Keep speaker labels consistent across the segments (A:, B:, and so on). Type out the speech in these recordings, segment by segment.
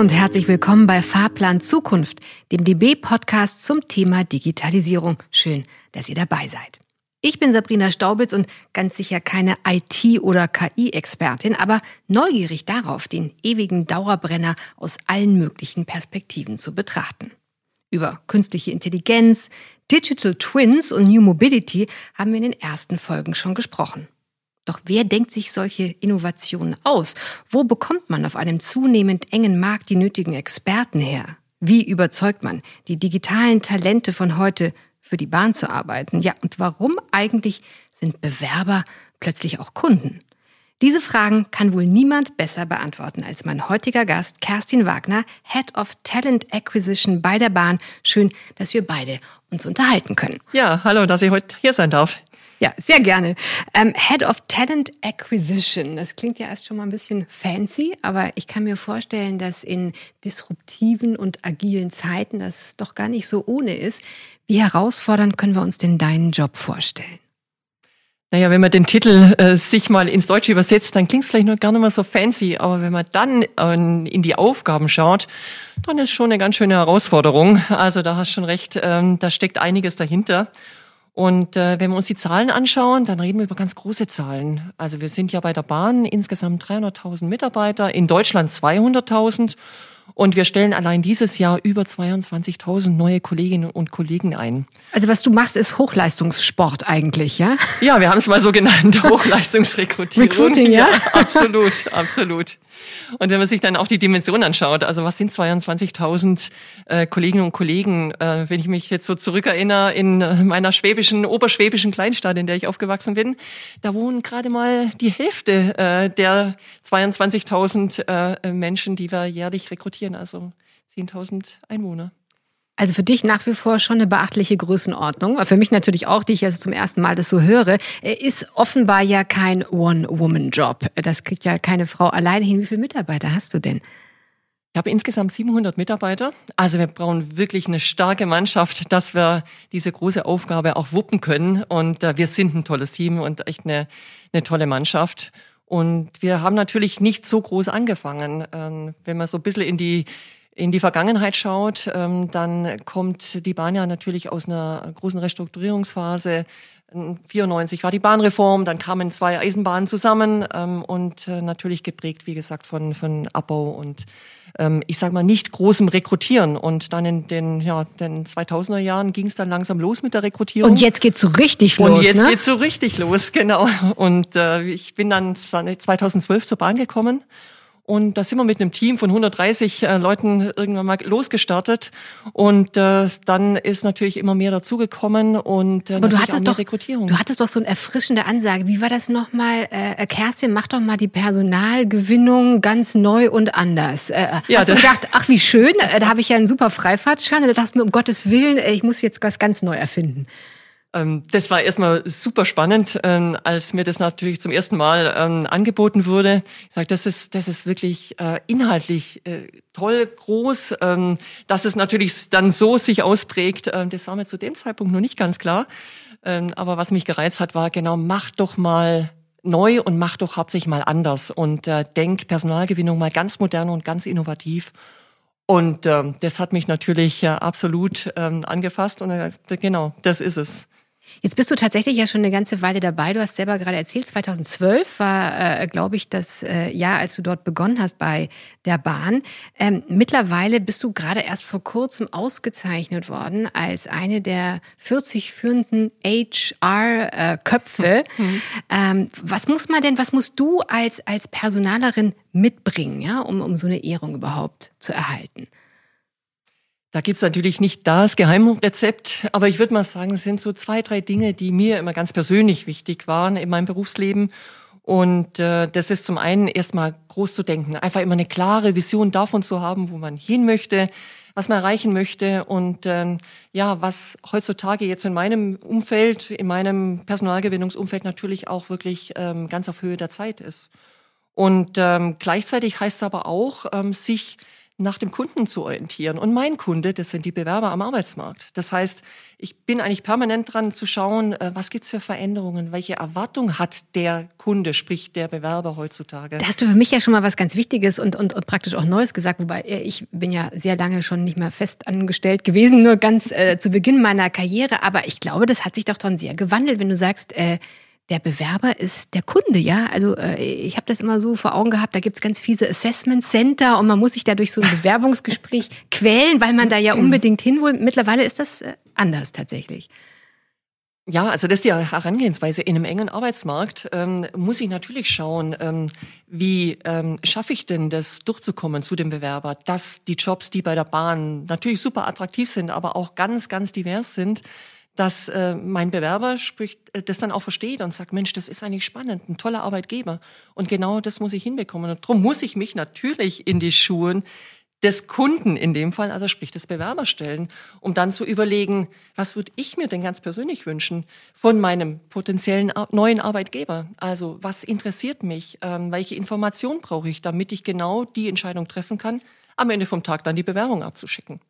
A: Und herzlich willkommen bei Fahrplan Zukunft, dem DB-Podcast zum Thema Digitalisierung. Schön, dass ihr dabei seid. Ich bin Sabrina Staubitz und ganz sicher keine IT- oder KI-Expertin, aber neugierig darauf, den ewigen Dauerbrenner aus allen möglichen Perspektiven zu betrachten. Über künstliche Intelligenz, Digital Twins und New Mobility haben wir in den ersten Folgen schon gesprochen. Doch wer denkt sich solche Innovationen aus? Wo bekommt man auf einem zunehmend engen Markt die nötigen Experten her? Wie überzeugt man die digitalen Talente von heute für die Bahn zu arbeiten? Ja, und warum eigentlich sind Bewerber plötzlich auch Kunden? Diese Fragen kann wohl niemand besser beantworten als mein heutiger Gast, Kerstin Wagner, Head of Talent Acquisition bei der Bahn. Schön, dass wir beide uns unterhalten können.
B: Ja, hallo, dass ich heute hier sein darf.
A: Ja, sehr gerne. Ähm, Head of Talent Acquisition. Das klingt ja erst schon mal ein bisschen fancy, aber ich kann mir vorstellen, dass in disruptiven und agilen Zeiten das doch gar nicht so ohne ist. Wie herausfordernd können wir uns denn deinen Job vorstellen?
B: Naja, wenn man den Titel äh, sich mal ins Deutsche übersetzt, dann klingt es vielleicht noch gar nicht mehr so fancy, aber wenn man dann äh, in die Aufgaben schaut, dann ist schon eine ganz schöne Herausforderung. Also da hast schon recht, ähm, da steckt einiges dahinter. Und äh, wenn wir uns die Zahlen anschauen, dann reden wir über ganz große Zahlen. Also wir sind ja bei der Bahn insgesamt 300.000 Mitarbeiter, in Deutschland 200.000 und wir stellen allein dieses Jahr über 22.000 neue Kolleginnen und Kollegen ein.
A: Also was du machst, ist Hochleistungssport eigentlich, ja?
B: Ja, wir haben es mal so genannt, Hochleistungsrekrutierung.
A: Recruiting, ja? ja?
B: Absolut, absolut. Und wenn man sich dann auch die Dimension anschaut, also was sind 22.000 äh, Kolleginnen und Kollegen, äh, wenn ich mich jetzt so zurückerinnere in meiner schwäbischen, oberschwäbischen Kleinstadt, in der ich aufgewachsen bin, da wohnen gerade mal die Hälfte äh, der 22.000 äh, Menschen, die wir jährlich rekrutieren, also 10.000 Einwohner.
A: Also für dich nach wie vor schon eine beachtliche Größenordnung. Für mich natürlich auch, die ich jetzt zum ersten Mal das so höre, ist offenbar ja kein One-Woman-Job. Das kriegt ja keine Frau alleine hin. Wie viele Mitarbeiter hast du denn?
B: Ich habe insgesamt 700 Mitarbeiter. Also wir brauchen wirklich eine starke Mannschaft, dass wir diese große Aufgabe auch wuppen können. Und äh, wir sind ein tolles Team und echt eine, eine tolle Mannschaft. Und wir haben natürlich nicht so groß angefangen. Ähm, wenn man so ein bisschen in die in die Vergangenheit schaut, ähm, dann kommt die Bahn ja natürlich aus einer großen Restrukturierungsphase. 94 war die Bahnreform, dann kamen zwei Eisenbahnen zusammen ähm, und äh, natürlich geprägt, wie gesagt, von, von Abbau und ähm, ich sage mal nicht großem Rekrutieren. Und dann in den, ja, den 2000er Jahren ging es dann langsam los mit der Rekrutierung.
A: Und jetzt geht's so richtig los.
B: Und jetzt
A: ne?
B: geht's so richtig los, genau. Und äh, ich bin dann 2012 zur Bahn gekommen und da sind wir mit einem Team von 130 äh, Leuten irgendwann mal losgestartet. Und äh, dann ist natürlich immer mehr dazugekommen und
A: äh, Aber du hattest doch, Rekrutierung. Du hattest doch so eine erfrischende Ansage. Wie war das nochmal? Äh, Kerstin, mach doch mal die Personalgewinnung ganz neu und anders. Äh, ja, hast du gedacht, ach wie schön, äh, da habe ich ja einen super Freifahrtschein. Und da dachte ich mir, um Gottes Willen, äh, ich muss jetzt was ganz neu erfinden.
B: Ähm, das war erstmal super spannend, ähm, als mir das natürlich zum ersten Mal ähm, angeboten wurde. Ich sage, das ist, das ist wirklich äh, inhaltlich äh, toll, groß. Dass es natürlich dann so sich ausprägt, das war mir zu dem Zeitpunkt noch nicht ganz klar. Aber was mich gereizt hat, war genau, mach doch mal neu und mach doch hauptsächlich mal anders und äh, denk Personalgewinnung mal ganz modern und ganz innovativ. Und das hat mich natürlich absolut angefasst und genau, das ist es.
A: Jetzt bist du tatsächlich ja schon eine ganze Weile dabei. Du hast selber gerade erzählt, 2012 war, äh, glaube ich, das äh, Jahr, als du dort begonnen hast bei der Bahn. Ähm, mittlerweile bist du gerade erst vor kurzem ausgezeichnet worden als eine der 40 führenden HR-Köpfe. Mhm. Ähm, was muss man denn, was musst du als, als Personalerin mitbringen, ja, um, um so eine Ehrung überhaupt zu erhalten?
B: Da gibt's natürlich nicht das Geheimrezept, aber ich würde mal sagen, es sind so zwei, drei Dinge, die mir immer ganz persönlich wichtig waren in meinem Berufsleben. Und äh, das ist zum einen erstmal groß zu denken, einfach immer eine klare Vision davon zu haben, wo man hin möchte, was man erreichen möchte und ähm, ja, was heutzutage jetzt in meinem Umfeld, in meinem Personalgewinnungsumfeld natürlich auch wirklich ähm, ganz auf Höhe der Zeit ist. Und ähm, gleichzeitig heißt es aber auch, ähm, sich nach dem Kunden zu orientieren. Und mein Kunde, das sind die Bewerber am Arbeitsmarkt. Das heißt, ich bin eigentlich permanent dran zu schauen, äh, was gibt's für Veränderungen, welche Erwartung hat der Kunde, sprich der Bewerber heutzutage.
A: Da hast du für mich ja schon mal was ganz Wichtiges und, und, und praktisch auch Neues gesagt, wobei äh, ich bin ja sehr lange schon nicht mehr fest angestellt gewesen, nur ganz äh, zu Beginn meiner Karriere. Aber ich glaube, das hat sich doch dann sehr gewandelt, wenn du sagst, äh, der Bewerber ist der Kunde, ja. Also äh, ich habe das immer so vor Augen gehabt, da gibt's ganz fiese Assessment Center und man muss sich da durch so ein Bewerbungsgespräch quälen, weil man da ja unbedingt hin will. Mittlerweile ist das äh, anders tatsächlich.
B: Ja, also das ist die Herangehensweise. In einem engen Arbeitsmarkt ähm, muss ich natürlich schauen, ähm, wie ähm, schaffe ich denn das durchzukommen zu dem Bewerber, dass die Jobs, die bei der Bahn natürlich super attraktiv sind, aber auch ganz, ganz divers sind, dass äh, mein Bewerber spricht, äh, das dann auch versteht und sagt, Mensch, das ist eigentlich spannend, ein toller Arbeitgeber. Und genau das muss ich hinbekommen. Und darum muss ich mich natürlich in die Schuhen des Kunden in dem Fall, also sprich des Bewerbers stellen, um dann zu überlegen, was würde ich mir denn ganz persönlich wünschen von meinem potenziellen neuen Arbeitgeber? Also was interessiert mich? Ähm, welche Informationen brauche ich, damit ich genau die Entscheidung treffen kann, am Ende vom Tag dann die Bewerbung abzuschicken?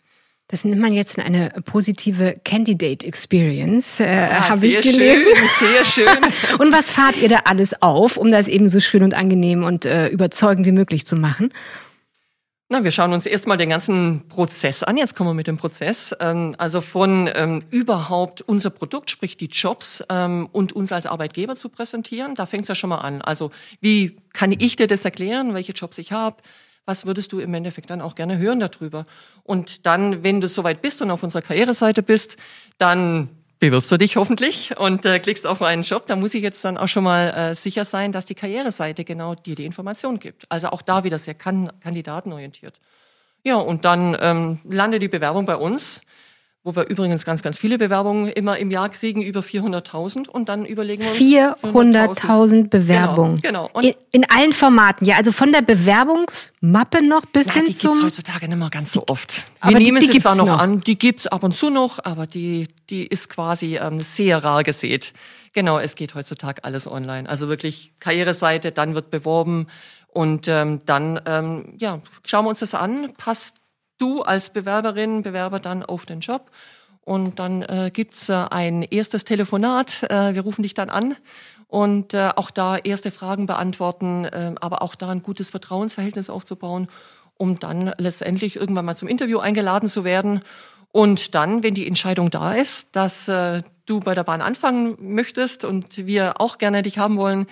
A: Das nennt man jetzt eine positive Candidate Experience, äh, ja, habe ich gelesen.
B: Schön, sehr schön.
A: und was fahrt ihr da alles auf, um das eben so schön und angenehm und äh, überzeugend wie möglich zu machen?
B: Na, wir schauen uns erstmal den ganzen Prozess an. Jetzt kommen wir mit dem Prozess. Ähm, also von ähm, überhaupt unser Produkt, sprich die Jobs ähm, und uns als Arbeitgeber zu präsentieren. Da fängt es ja schon mal an. Also wie kann ich dir das erklären, welche Jobs ich habe? Was würdest du im Endeffekt dann auch gerne hören darüber? Und dann, wenn du soweit bist und auf unserer Karriereseite bist, dann bewirbst du dich hoffentlich und äh, klickst auf einen Job. Da muss ich jetzt dann auch schon mal äh, sicher sein, dass die Karriereseite genau dir die Information gibt. Also auch da wieder sehr kan kandidatenorientiert. Ja, und dann ähm, landet die Bewerbung bei uns wo wir übrigens ganz, ganz viele Bewerbungen immer im Jahr kriegen, über 400.000 und dann überlegen wir
A: uns 400.000 Bewerbungen. Genau. genau. In, in, allen Formaten, ja, also von der Bewerbungsmappe noch bis ja, hin
B: die
A: zum...
B: Die gibt's heutzutage nicht mehr ganz so oft. Wir aber nehmen die, die sie zwar noch, noch an, die gibt's ab und zu noch, aber die, die ist quasi ähm, sehr rar gesät. Genau, es geht heutzutage alles online. Also wirklich Karriereseite, dann wird beworben und ähm, dann ähm, ja, schauen wir uns das an, passt du als Bewerberin, Bewerber dann auf den Job. Und dann äh, gibt's äh, ein erstes Telefonat. Äh, wir rufen dich dann an und äh, auch da erste Fragen beantworten, äh, aber auch da ein gutes Vertrauensverhältnis aufzubauen, um dann letztendlich irgendwann mal zum Interview eingeladen zu werden. Und dann, wenn die Entscheidung da ist, dass äh, du bei der Bahn anfangen möchtest und wir auch gerne dich haben wollen,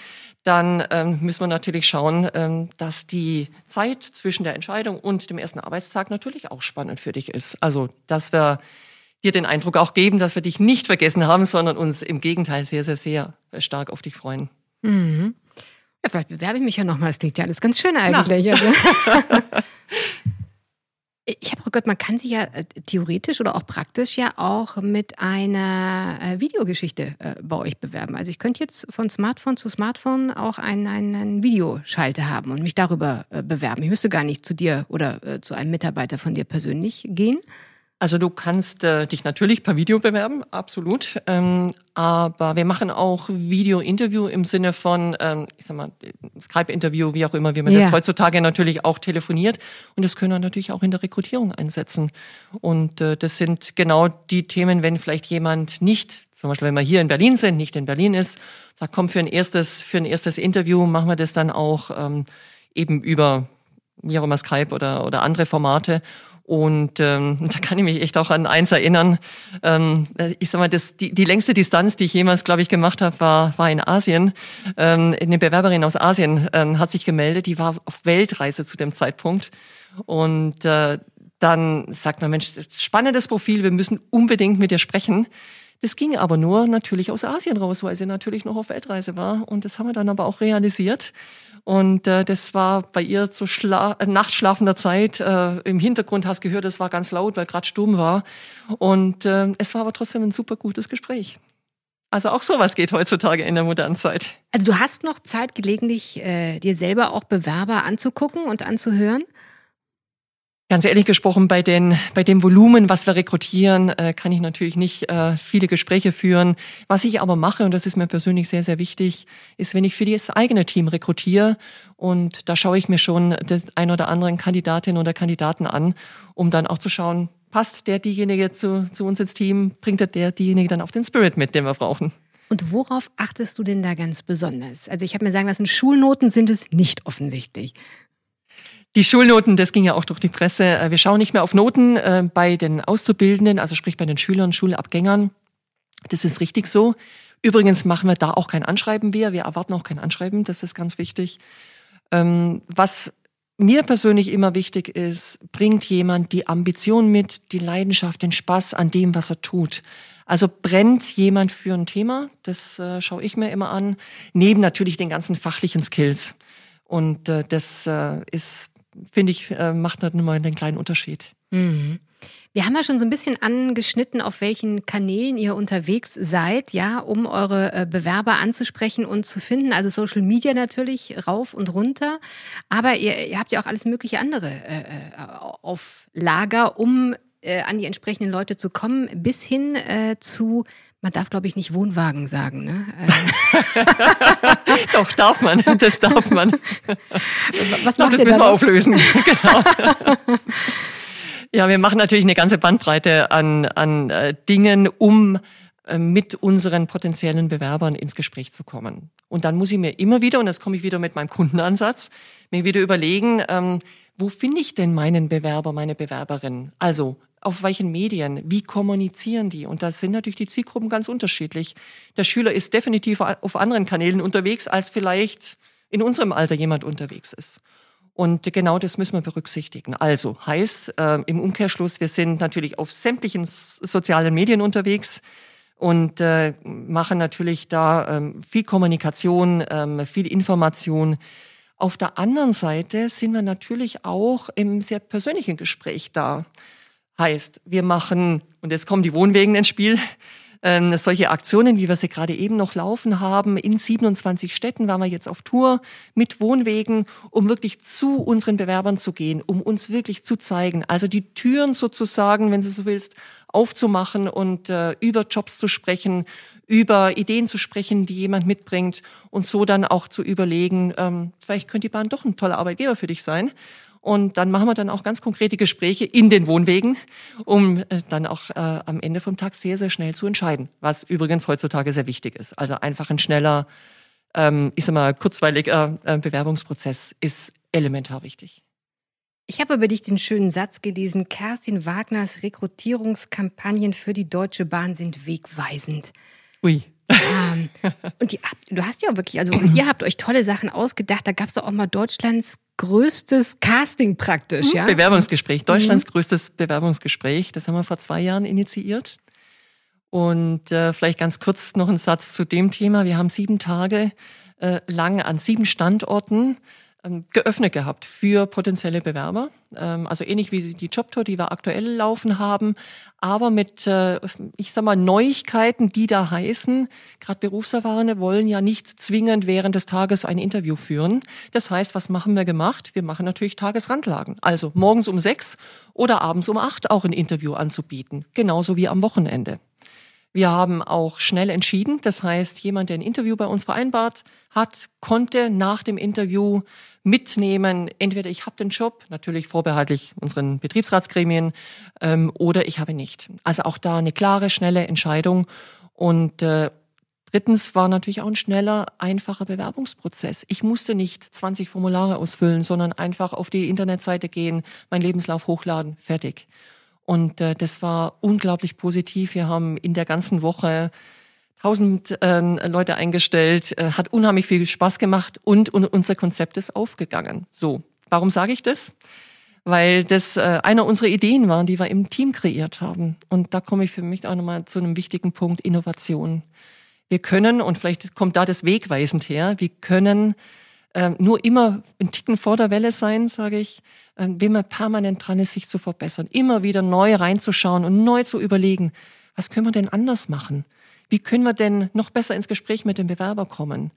B: dann ähm, müssen wir natürlich schauen, ähm, dass die Zeit zwischen der Entscheidung und dem ersten Arbeitstag natürlich auch spannend für dich ist. Also, dass wir dir den Eindruck auch geben, dass wir dich nicht vergessen haben, sondern uns im Gegenteil sehr, sehr, sehr stark auf dich freuen.
A: Mhm. Ja, vielleicht bewerbe ich mich ja nochmal. Das klingt ja alles ganz schön eigentlich. Ich habe gehört, man kann sich ja äh, theoretisch oder auch praktisch ja auch mit einer äh, Videogeschichte äh, bei euch bewerben. Also ich könnte jetzt von Smartphone zu Smartphone auch einen, einen Videoschalter haben und mich darüber bewerben. Ich müsste gar nicht zu dir oder zu einem Mitarbeiter von dir persönlich gehen.
B: Also du kannst äh, dich natürlich per Video bewerben, absolut. Ähm, aber wir machen auch Video-Interview im Sinne von, ähm, ich sag mal, Skype-Interview, wie auch immer, wie man ja. das heutzutage natürlich auch telefoniert. Und das können wir natürlich auch in der Rekrutierung einsetzen. Und äh, das sind genau die Themen, wenn vielleicht jemand nicht, zum Beispiel wenn wir hier in Berlin sind, nicht in Berlin ist, sagt, komm, für ein erstes, für ein erstes Interview machen wir das dann auch ähm, eben über wie auch immer Skype oder, oder andere Formate. Und ähm, da kann ich mich echt auch an eins erinnern. Ähm, ich sag mal, das, die, die längste Distanz, die ich jemals, glaube ich, gemacht habe, war, war in Asien. Ähm, eine Bewerberin aus Asien ähm, hat sich gemeldet, die war auf Weltreise zu dem Zeitpunkt. Und äh, dann sagt man, Mensch, spannendes Profil, wir müssen unbedingt mit dir sprechen. Das ging aber nur natürlich aus Asien raus, weil sie natürlich noch auf Weltreise war. Und das haben wir dann aber auch realisiert. Und äh, das war bei ihr zu Schla äh, nachtschlafender Zeit. Äh, Im Hintergrund hast du gehört, es war ganz laut, weil gerade Sturm war. Und äh, es war aber trotzdem ein super gutes Gespräch. Also auch sowas geht heutzutage in der modernen Zeit.
A: Also du hast noch Zeit, gelegentlich äh, dir selber auch Bewerber anzugucken und anzuhören?
B: Ganz ehrlich gesprochen, bei, den, bei dem Volumen, was wir rekrutieren, äh, kann ich natürlich nicht äh, viele Gespräche führen. Was ich aber mache, und das ist mir persönlich sehr, sehr wichtig, ist, wenn ich für das eigene Team rekrutiere, und da schaue ich mir schon das ein oder anderen Kandidatin oder Kandidaten an, um dann auch zu schauen, passt der diejenige zu, zu uns ins Team, bringt der diejenige dann auf den Spirit mit, den wir brauchen.
A: Und worauf achtest du denn da ganz besonders? Also ich habe mir sagen lassen, Schulnoten sind es nicht offensichtlich.
B: Die Schulnoten, das ging ja auch durch die Presse. Äh, wir schauen nicht mehr auf Noten äh, bei den Auszubildenden, also sprich bei den Schülern, Schulabgängern. Das ist richtig so. Übrigens machen wir da auch kein Anschreiben mehr. Wir erwarten auch kein Anschreiben. Das ist ganz wichtig. Ähm, was mir persönlich immer wichtig ist, bringt jemand die Ambition mit, die Leidenschaft, den Spaß an dem, was er tut. Also brennt jemand für ein Thema, das äh, schaue ich mir immer an, neben natürlich den ganzen fachlichen Skills. Und äh, das äh, ist finde ich, äh, macht das nochmal einen kleinen Unterschied.
A: Mhm. Wir haben ja schon so ein bisschen angeschnitten, auf welchen Kanälen ihr unterwegs seid, ja, um eure äh, Bewerber anzusprechen und zu finden. Also Social Media natürlich rauf und runter. Aber ihr, ihr habt ja auch alles mögliche andere äh, äh auf Lager, um äh, an die entsprechenden Leute zu kommen, bis hin äh, zu man darf, glaube ich, nicht Wohnwagen sagen, ne?
B: Doch, darf man. Das darf man. Was macht das müssen wir auflösen. genau. Ja, wir machen natürlich eine ganze Bandbreite an, an äh, Dingen, um äh, mit unseren potenziellen Bewerbern ins Gespräch zu kommen. Und dann muss ich mir immer wieder, und das komme ich wieder mit meinem Kundenansatz, mir wieder überlegen, ähm, wo finde ich denn meinen Bewerber, meine Bewerberin? Also auf welchen Medien, wie kommunizieren die? Und da sind natürlich die Zielgruppen ganz unterschiedlich. Der Schüler ist definitiv auf anderen Kanälen unterwegs, als vielleicht in unserem Alter jemand unterwegs ist. Und genau das müssen wir berücksichtigen. Also heißt äh, im Umkehrschluss, wir sind natürlich auf sämtlichen sozialen Medien unterwegs und äh, machen natürlich da ähm, viel Kommunikation, ähm, viel Information. Auf der anderen Seite sind wir natürlich auch im sehr persönlichen Gespräch da. Heißt, wir machen, und jetzt kommen die Wohnwegen ins Spiel, äh, solche Aktionen, wie wir sie gerade eben noch laufen haben. In 27 Städten waren wir jetzt auf Tour mit Wohnwegen, um wirklich zu unseren Bewerbern zu gehen, um uns wirklich zu zeigen. Also die Türen sozusagen, wenn du so willst, aufzumachen und äh, über Jobs zu sprechen, über Ideen zu sprechen, die jemand mitbringt und so dann auch zu überlegen, ähm, vielleicht könnte die Bahn doch ein toller Arbeitgeber für dich sein. Und dann machen wir dann auch ganz konkrete Gespräche in den Wohnwegen, um äh, dann auch äh, am Ende vom Tag sehr, sehr schnell zu entscheiden, was übrigens heutzutage sehr wichtig ist. Also einfach ein schneller, ähm, ich sag mal, kurzweiliger äh, Bewerbungsprozess ist elementar wichtig.
A: Ich habe über dich den schönen Satz gelesen, Kerstin Wagners Rekrutierungskampagnen für die Deutsche Bahn sind wegweisend.
B: Ui.
A: Ähm, und die, du hast ja wirklich, also ihr habt euch tolle Sachen ausgedacht. Da gab es auch mal Deutschlands größtes Casting praktisch, mhm. ja?
B: Bewerbungsgespräch, Deutschlands mhm. größtes Bewerbungsgespräch. Das haben wir vor zwei Jahren initiiert. Und äh, vielleicht ganz kurz noch ein Satz zu dem Thema. Wir haben sieben Tage äh, lang an sieben Standorten geöffnet gehabt für potenzielle Bewerber. Ähm, also ähnlich wie die Jobtour, die wir aktuell laufen haben, aber mit, äh, ich sag mal, Neuigkeiten, die da heißen, gerade Berufserfahrene wollen ja nicht zwingend während des Tages ein Interview führen. Das heißt, was machen wir gemacht? Wir machen natürlich Tagesrandlagen. Also morgens um sechs oder abends um acht auch ein Interview anzubieten. Genauso wie am Wochenende. Wir haben auch schnell entschieden. Das heißt, jemand, der ein Interview bei uns vereinbart hat, konnte nach dem Interview mitnehmen, entweder ich habe den Job, natürlich vorbehaltlich unseren Betriebsratsgremien, ähm, oder ich habe nicht. Also auch da eine klare, schnelle Entscheidung. Und äh, drittens war natürlich auch ein schneller, einfacher Bewerbungsprozess. Ich musste nicht 20 Formulare ausfüllen, sondern einfach auf die Internetseite gehen, meinen Lebenslauf hochladen, fertig. Und äh, das war unglaublich positiv. Wir haben in der ganzen Woche tausend äh, Leute eingestellt, äh, hat unheimlich viel Spaß gemacht und, und unser Konzept ist aufgegangen. So, warum sage ich das? Weil das äh, einer unserer Ideen war, die wir im Team kreiert haben. Und da komme ich für mich auch nochmal zu einem wichtigen Punkt, Innovation. Wir können, und vielleicht kommt da das wegweisend her, wir können äh, nur immer ein Ticken vor der Welle sein, sage ich, wenn man permanent dran ist, sich zu verbessern, immer wieder neu reinzuschauen und neu zu überlegen, was können wir denn anders machen? Wie können wir denn noch besser ins Gespräch mit dem Bewerber kommen?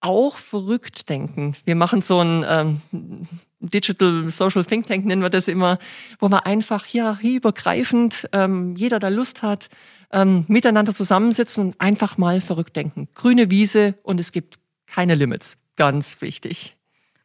B: Auch verrückt denken. Wir machen so ein ähm, Digital Social Think Tank nennen wir das immer, wo wir einfach hierarchieübergreifend, ähm, jeder, der Lust hat, ähm, miteinander zusammensitzen und einfach mal verrückt denken. Grüne Wiese und es gibt keine Limits. Ganz wichtig.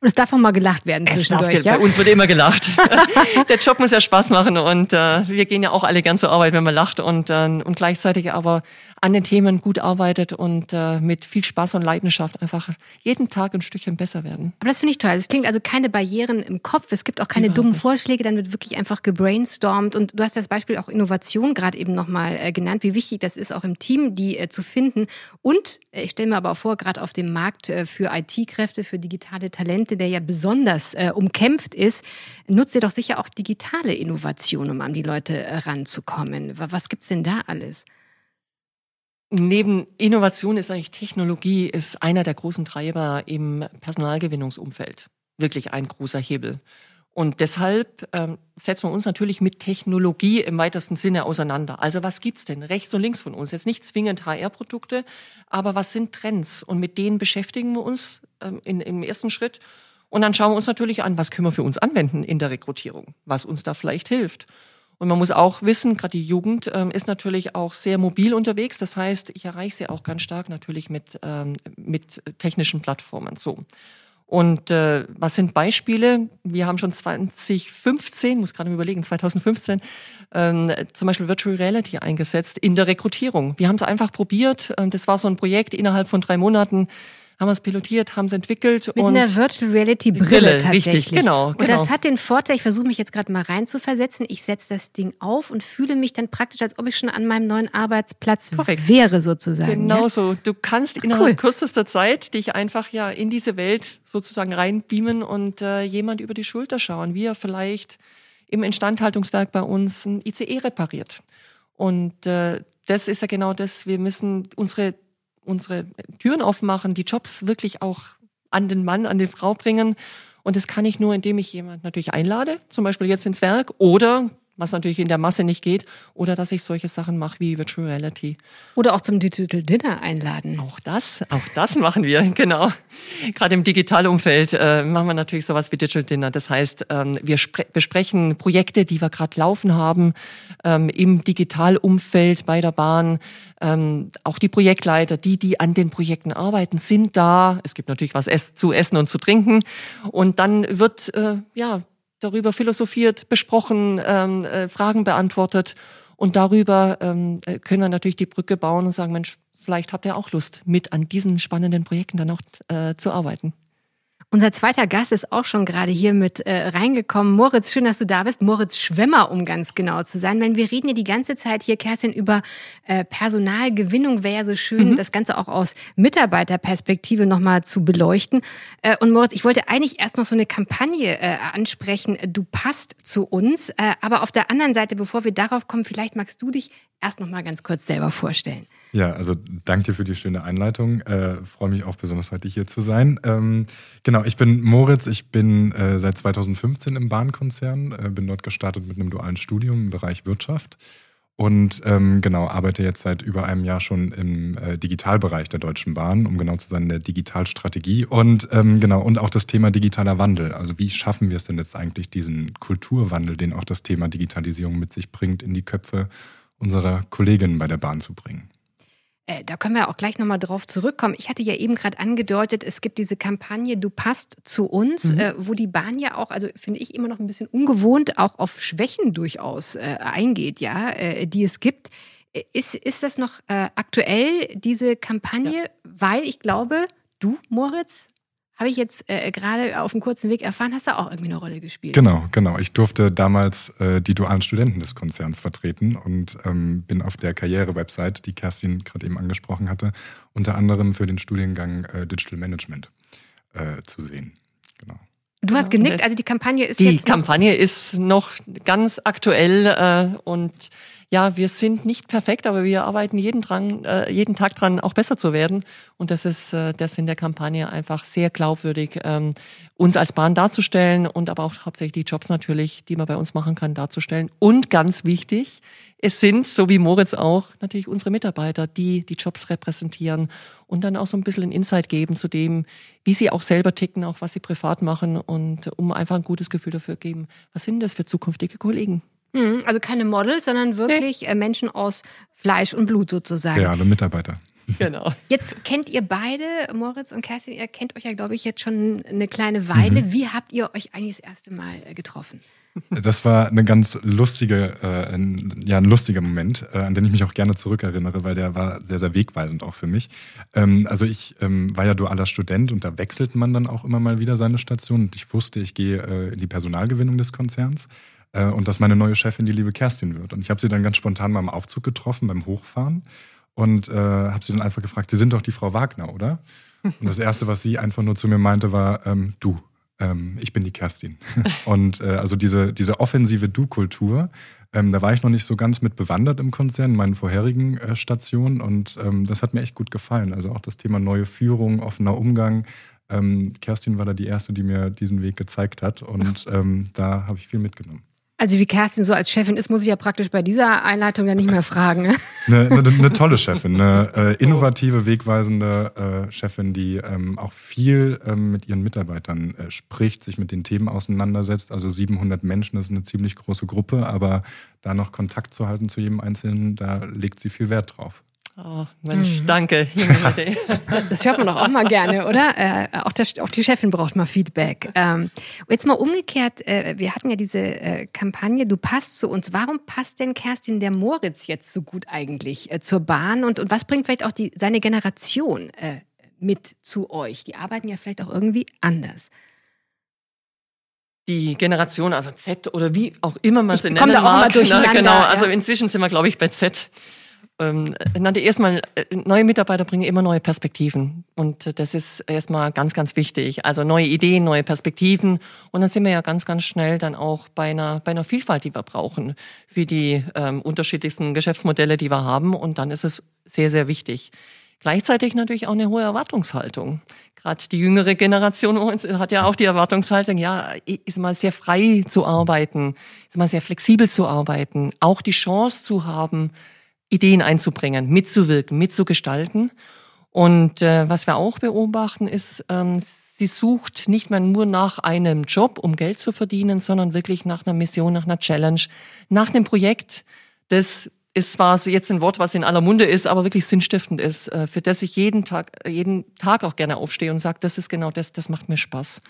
A: Und es darf auch mal gelacht werden zwischendurch.
B: ja? Bei uns wird immer gelacht. Der Job muss ja Spaß machen und äh, wir gehen ja auch alle gern zur Arbeit, wenn man lacht und, äh, und gleichzeitig aber an den Themen gut arbeitet und äh, mit viel Spaß und Leidenschaft einfach jeden Tag ein Stückchen besser werden.
A: Aber das finde ich toll. Es klingt also keine Barrieren im Kopf. Es gibt auch keine Überhaupt dummen nicht. Vorschläge. Dann wird wirklich einfach gebrainstormt. Und du hast das Beispiel auch Innovation gerade eben nochmal äh, genannt, wie wichtig das ist, auch im Team die äh, zu finden. Und äh, ich stelle mir aber auch vor, gerade auf dem Markt äh, für IT-Kräfte, für digitale Talente, der ja besonders äh, umkämpft ist, nutzt ihr doch sicher auch digitale Innovation, um an die Leute äh, ranzukommen. Was gibt's denn da alles?
B: Neben Innovation ist eigentlich Technologie ist einer der großen Treiber im Personalgewinnungsumfeld. Wirklich ein großer Hebel. Und deshalb ähm, setzen wir uns natürlich mit Technologie im weitesten Sinne auseinander. Also was gibt's denn rechts und links von uns? Jetzt nicht zwingend HR-Produkte, aber was sind Trends? Und mit denen beschäftigen wir uns ähm, in, im ersten Schritt. Und dann schauen wir uns natürlich an, was können wir für uns anwenden in der Rekrutierung, was uns da vielleicht hilft. Und man muss auch wissen, gerade die Jugend ähm, ist natürlich auch sehr mobil unterwegs. Das heißt, ich erreiche sie auch ganz stark natürlich mit, ähm, mit technischen Plattformen. So. Und äh, was sind Beispiele? Wir haben schon 2015, muss gerade überlegen, 2015, ähm, zum Beispiel Virtual Reality eingesetzt in der Rekrutierung. Wir haben es einfach probiert. Das war so ein Projekt innerhalb von drei Monaten haben wir es pilotiert, haben es entwickelt.
A: Mit und einer Virtual Reality Brille, Brille tatsächlich.
B: Richtig, genau.
A: Und genau. das hat den Vorteil, ich versuche mich jetzt gerade mal reinzuversetzen, ich setze das Ding auf und fühle mich dann praktisch, als ob ich schon an meinem neuen Arbeitsplatz Korrekt. wäre sozusagen.
B: Genau ja? so. Du kannst innerhalb cool. kürzester Zeit dich einfach ja in diese Welt sozusagen reinbeamen und äh, jemand über die Schulter schauen, wie er vielleicht im Instandhaltungswerk bei uns ein ICE repariert. Und äh, das ist ja genau das, wir müssen unsere unsere Türen aufmachen, die Jobs wirklich auch an den Mann, an die Frau bringen. Und das kann ich nur, indem ich jemand natürlich einlade, zum Beispiel jetzt ins Werk, oder was natürlich in der Masse nicht geht, oder dass ich solche Sachen mache wie Virtual Reality.
A: Oder auch zum Digital Dinner einladen.
B: Auch das, auch das machen wir, genau. Gerade im Digitalumfeld äh, machen wir natürlich sowas wie Digital Dinner. Das heißt, ähm, wir besprechen Projekte, die wir gerade laufen haben, ähm, im Digitalumfeld bei der Bahn. Ähm, auch die Projektleiter, die, die an den Projekten arbeiten, sind da. Es gibt natürlich was zu essen und zu trinken. Und dann wird, äh, ja, darüber philosophiert, besprochen, ähm, äh, Fragen beantwortet. Und darüber ähm, äh, können wir natürlich die Brücke bauen und sagen, Mensch, vielleicht habt ihr auch Lust, mit an diesen spannenden Projekten dann auch äh, zu arbeiten.
A: Unser zweiter Gast ist auch schon gerade hier mit äh, reingekommen. Moritz, schön, dass du da bist. Moritz Schwemmer, um ganz genau zu sein. Wenn wir reden ja die ganze Zeit hier, Kerstin, über äh, Personalgewinnung, wäre ja so schön, mhm. das Ganze auch aus Mitarbeiterperspektive nochmal zu beleuchten. Äh, und Moritz, ich wollte eigentlich erst noch so eine Kampagne äh, ansprechen. Du passt zu uns. Äh, aber auf der anderen Seite, bevor wir darauf kommen, vielleicht magst du dich erst nochmal ganz kurz selber vorstellen.
C: Ja, also danke für die schöne Einleitung. Äh, Freue mich auch besonders heute hier zu sein. Ähm, genau, ich bin Moritz. Ich bin äh, seit 2015 im Bahnkonzern, äh, bin dort gestartet mit einem dualen Studium im Bereich Wirtschaft und ähm, genau arbeite jetzt seit über einem Jahr schon im äh, Digitalbereich der Deutschen Bahn, um genau zu sein, der Digitalstrategie und ähm, genau und auch das Thema digitaler Wandel. Also wie schaffen wir es denn jetzt eigentlich, diesen Kulturwandel, den auch das Thema Digitalisierung mit sich bringt, in die Köpfe unserer Kolleginnen bei der Bahn zu bringen?
A: Äh, da können wir auch gleich nochmal drauf zurückkommen. Ich hatte ja eben gerade angedeutet, es gibt diese Kampagne Du passt zu uns, mhm. äh, wo die Bahn ja auch, also finde ich immer noch ein bisschen ungewohnt, auch auf Schwächen durchaus äh, eingeht, ja, äh, die es gibt. Äh, ist, ist das noch aktuell, diese Kampagne? Ja. Weil ich glaube, du, Moritz, habe ich jetzt äh, gerade auf dem kurzen Weg erfahren, hast du auch irgendwie eine Rolle gespielt.
C: Genau, genau. Ich durfte damals äh, die dualen Studenten des Konzerns vertreten und ähm, bin auf der Karriere-Website, die Kerstin gerade eben angesprochen hatte, unter anderem für den Studiengang äh, Digital Management äh, zu sehen. Genau.
A: Du hast genickt, also die Kampagne ist
B: die
A: jetzt.
B: Die Kampagne ist noch ganz aktuell äh, und ja, wir sind nicht perfekt, aber wir arbeiten jeden, dran, äh, jeden Tag dran, auch besser zu werden. Und das ist äh, der Sinn der Kampagne, einfach sehr glaubwürdig ähm, uns als Bahn darzustellen und aber auch hauptsächlich die Jobs natürlich, die man bei uns machen kann, darzustellen. Und ganz wichtig, es sind, so wie Moritz auch, natürlich unsere Mitarbeiter, die die Jobs repräsentieren und dann auch so ein bisschen ein Insight geben zu dem, wie sie auch selber ticken, auch was sie privat machen und um einfach ein gutes Gefühl dafür geben, was sind das für zukünftige Kollegen.
A: Mhm, also keine Models, sondern wirklich nee. Äh, Menschen aus Fleisch und Blut sozusagen.
C: Ja, alle Mitarbeiter.
A: Genau. Jetzt kennt ihr beide, Moritz und Kerstin, ihr kennt euch ja, glaube ich, jetzt schon eine kleine Weile. Mhm. Wie habt ihr euch eigentlich das erste Mal äh, getroffen?
C: Das war eine ganz lustige, äh, ein, ja, ein lustiger Moment, äh, an den ich mich auch gerne zurückerinnere, weil der war sehr, sehr wegweisend auch für mich. Ähm, also ich ähm, war ja dualer Student und da wechselt man dann auch immer mal wieder seine Station und ich wusste, ich gehe äh, in die Personalgewinnung des Konzerns äh, und dass meine neue Chefin die liebe Kerstin wird. Und ich habe sie dann ganz spontan mal im Aufzug getroffen, beim Hochfahren und äh, habe sie dann einfach gefragt, Sie sind doch die Frau Wagner, oder? Und das Erste, was sie einfach nur zu mir meinte, war, ähm, du, ähm, ich bin die Kerstin. und äh, also diese, diese offensive Du-Kultur, ähm, da war ich noch nicht so ganz mit bewandert im Konzern, in meinen vorherigen äh, Stationen und ähm, das hat mir echt gut gefallen. Also auch das Thema neue Führung, offener Umgang. Ähm, Kerstin war da die Erste, die mir diesen Weg gezeigt hat und ähm, da habe ich viel mitgenommen.
A: Also wie Kerstin so als Chefin ist, muss ich ja praktisch bei dieser Einleitung ja nicht mehr fragen. Ne?
C: Eine, eine, eine tolle Chefin, eine äh, innovative, wegweisende äh, Chefin, die ähm, auch viel ähm, mit ihren Mitarbeitern äh, spricht, sich mit den Themen auseinandersetzt. Also 700 Menschen ist eine ziemlich große Gruppe, aber da noch Kontakt zu halten zu jedem Einzelnen, da legt sie viel Wert drauf.
B: Oh, Mensch, mhm. danke.
A: das hört man doch auch mal gerne, oder? Äh, auch, der, auch, die Chefin braucht mal Feedback. Ähm, jetzt mal umgekehrt, äh, wir hatten ja diese äh, Kampagne, du passt zu uns. Warum passt denn Kerstin der Moritz jetzt so gut eigentlich äh, zur Bahn? Und, und was bringt vielleicht auch die, seine Generation äh, mit zu euch? Die arbeiten ja vielleicht auch irgendwie anders
B: die Generation, also Z oder wie auch immer man sie
A: nennen
B: mag.
A: Auch mal durcheinander,
B: genau, also inzwischen sind wir, glaube ich, bei Z ähm, nannte erstmal, äh, neue Mitarbeiter bringen immer neue Perspektiven. Und das ist erstmal ganz, ganz wichtig. Also neue Ideen, neue Perspektiven. Und dann sind wir ja ganz, ganz schnell dann auch bei einer, bei einer Vielfalt, die wir brauchen für die ähm, unterschiedlichsten Geschäftsmodelle, die wir haben. Und dann ist es sehr, sehr wichtig. Gleichzeitig natürlich auch eine hohe Erwartungshaltung. Gerade die jüngere Generation hat ja auch die Erwartungshaltung, ja, ist mal sehr frei zu arbeiten, ist mal sehr flexibel zu arbeiten, auch die Chance zu haben, Ideen einzubringen, mitzuwirken, mitzugestalten. Und äh, was wir auch beobachten, ist, ähm, sie sucht nicht mehr nur nach einem Job, um Geld zu verdienen, sondern wirklich nach einer Mission, nach einer Challenge, nach einem Projekt, das ist zwar jetzt ein Wort, was in aller Munde ist, aber wirklich sinnstiftend ist, äh, für das ich jeden Tag, jeden Tag auch gerne aufstehe und sage, das ist genau das, das macht mir Spaß.